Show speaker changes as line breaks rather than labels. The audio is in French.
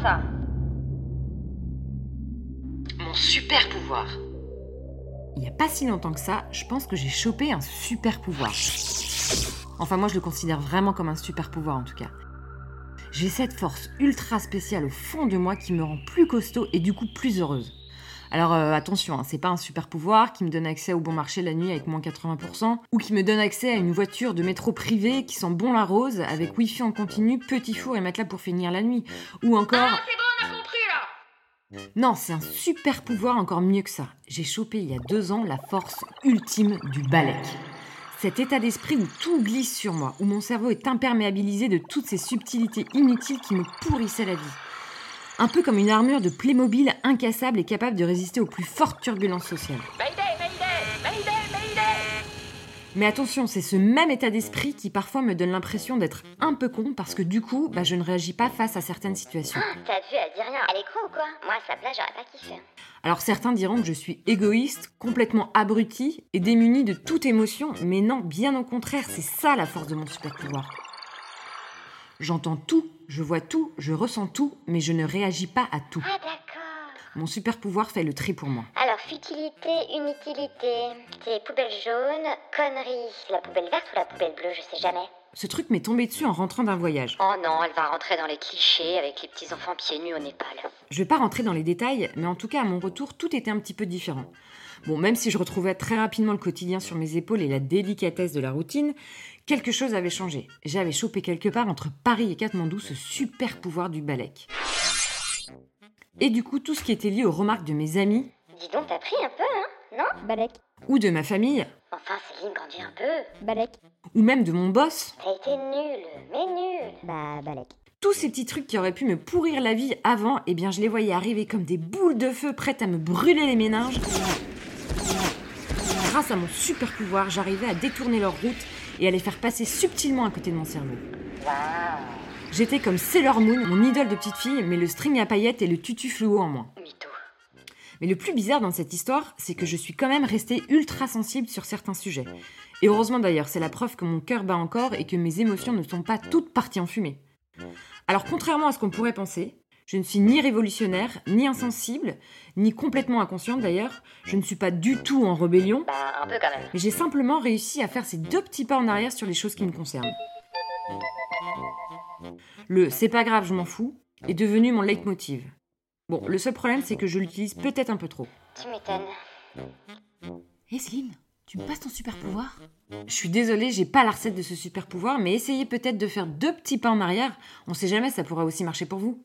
Ça.
Mon super pouvoir.
Il n'y a pas si longtemps que ça, je pense que j'ai chopé un super pouvoir. Enfin, moi, je le considère vraiment comme un super pouvoir en tout cas. J'ai cette force ultra spéciale au fond de moi qui me rend plus costaud et du coup plus heureuse. Alors euh, attention, hein, c'est pas un super pouvoir qui me donne accès au bon marché la nuit avec moins 80%, ou qui me donne accès à une voiture de métro privée qui sent bon la rose, avec wifi en continu, petit four et matelas pour finir la nuit, ou encore...
Ah, c'est bon, on a compris, là
Non, c'est un super pouvoir encore mieux que ça. J'ai chopé il y a deux ans la force ultime du balèque. Cet état d'esprit où tout glisse sur moi, où mon cerveau est imperméabilisé de toutes ces subtilités inutiles qui me pourrissaient la vie. Un peu comme une armure de Playmobil incassable et capable de résister aux plus fortes turbulences sociales.
Mayday, Mayday, Mayday, Mayday
Mais attention, c'est ce même état d'esprit qui parfois me donne l'impression d'être un peu con parce que du coup, bah, je ne réagis pas face à certaines situations.
T'as vu, elle dit rien. Elle est con ou quoi? Moi, à sa place, j'aurais pas kiffé.
Alors certains diront que je suis égoïste, complètement abruti et démuni de toute émotion, mais non, bien au contraire, c'est ça la force de mon super pouvoir. J'entends tout, je vois tout, je ressens tout, mais je ne réagis pas à tout.
Ah, d'accord.
Mon super pouvoir fait le tri pour moi.
Alors, futilité, inutilité. C'est poubelle jaune, connerie. La poubelle verte ou la poubelle bleue, je sais jamais.
Ce truc m'est tombé dessus en rentrant d'un voyage.
Oh non, elle va rentrer dans les clichés avec les petits enfants pieds nus au Népal.
Je vais pas rentrer dans les détails, mais en tout cas à mon retour, tout était un petit peu différent. Bon, même si je retrouvais très rapidement le quotidien sur mes épaules et la délicatesse de la routine, quelque chose avait changé. J'avais chopé quelque part entre Paris et Katmandou ce super pouvoir du balèque. Et du coup, tout ce qui était lié aux remarques de mes amis
Dis donc, t'as pris un peu, hein Non?
Balek,
ou de ma famille,
Enfin, Céline, grandis un peu.
Balek,
ou même de mon boss,
T'as été nul, mais nul.
bah Balek.
tous ces petits trucs qui auraient pu me pourrir la vie avant, eh bien je les voyais arriver comme des boules de feu prêtes à me brûler les méninges. Grâce à mon super pouvoir, j'arrivais à détourner leur route et à les faire passer subtilement à côté de mon cerveau. J'étais comme Sailor Moon, mon idole de petite fille, mais le string à paillettes et le tutu fluo en moins. Mais le plus bizarre dans cette histoire, c'est que je suis quand même restée ultra sensible sur certains sujets. Et heureusement d'ailleurs, c'est la preuve que mon cœur bat encore et que mes émotions ne sont pas toutes parties en fumée. Alors contrairement à ce qu'on pourrait penser, je ne suis ni révolutionnaire, ni insensible, ni complètement inconsciente d'ailleurs, je ne suis pas du tout en rébellion,
Bah, un peu quand même.
mais j'ai simplement réussi à faire ces deux petits pas en arrière sur les choses qui me concernent. Le c'est pas grave, je m'en fous est devenu mon leitmotiv. Bon, le seul problème, c'est que je l'utilise peut-être un peu trop.
Tu m'étonnes.
Hé Céline, tu me passes ton super pouvoir? Je suis désolée, j'ai pas la recette de ce super pouvoir, mais essayez peut-être de faire deux petits pas en arrière. On sait jamais, ça pourrait aussi marcher pour vous.